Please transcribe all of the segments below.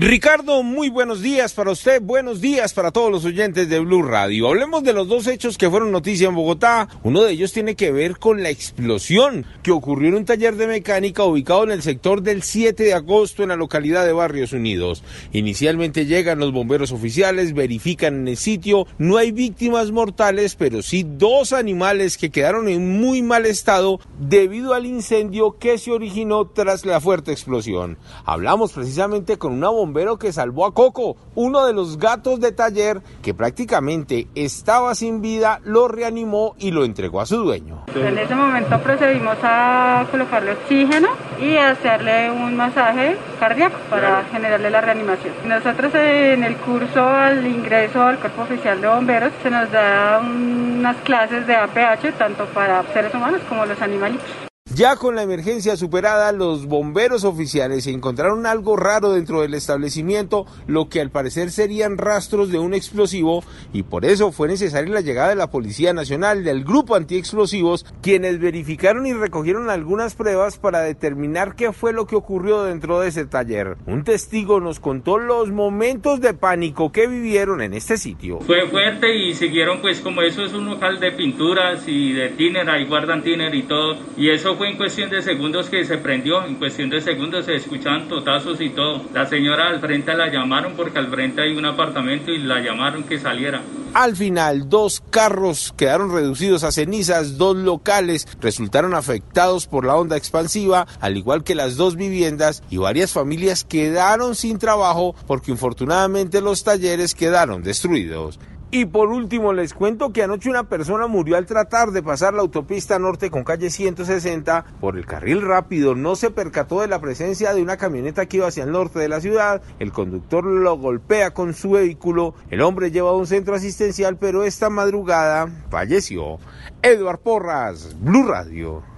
Ricardo, muy buenos días para usted, buenos días para todos los oyentes de Blue Radio. Hablemos de los dos hechos que fueron noticia en Bogotá. Uno de ellos tiene que ver con la explosión que ocurrió en un taller de mecánica ubicado en el sector del 7 de agosto en la localidad de Barrios Unidos. Inicialmente llegan los bomberos oficiales, verifican en el sitio, no hay víctimas mortales, pero sí dos animales que quedaron en muy mal estado debido al incendio que se originó tras la fuerte explosión. Hablamos precisamente con una bombero que salvó a Coco, uno de los gatos de taller que prácticamente estaba sin vida, lo reanimó y lo entregó a su dueño. En ese momento procedimos a colocarle oxígeno y hacerle un masaje cardíaco para generarle la reanimación. Nosotros en el curso al ingreso al cuerpo oficial de bomberos se nos da unas clases de APH tanto para seres humanos como los animalitos. Ya con la emergencia superada, los bomberos oficiales encontraron algo raro dentro del establecimiento, lo que al parecer serían rastros de un explosivo y por eso fue necesaria la llegada de la Policía Nacional, del Grupo Antiexplosivos, quienes verificaron y recogieron algunas pruebas para determinar qué fue lo que ocurrió dentro de ese taller. Un testigo nos contó los momentos de pánico que vivieron en este sitio. Fue fuerte y siguieron pues como eso es un local de pinturas y de tiner, ahí guardan tiner y todo y eso fue en cuestión de segundos que se prendió, en cuestión de segundos se escuchaban totazos y todo. La señora al frente la llamaron porque al frente hay un apartamento y la llamaron que saliera. Al final, dos carros quedaron reducidos a cenizas, dos locales resultaron afectados por la onda expansiva, al igual que las dos viviendas y varias familias quedaron sin trabajo porque infortunadamente los talleres quedaron destruidos. Y por último les cuento que anoche una persona murió al tratar de pasar la autopista norte con calle 160 por el carril rápido. No se percató de la presencia de una camioneta que iba hacia el norte de la ciudad. El conductor lo golpea con su vehículo. El hombre lleva a un centro asistencial, pero esta madrugada falleció. Edward Porras, Blue Radio.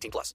18 plus.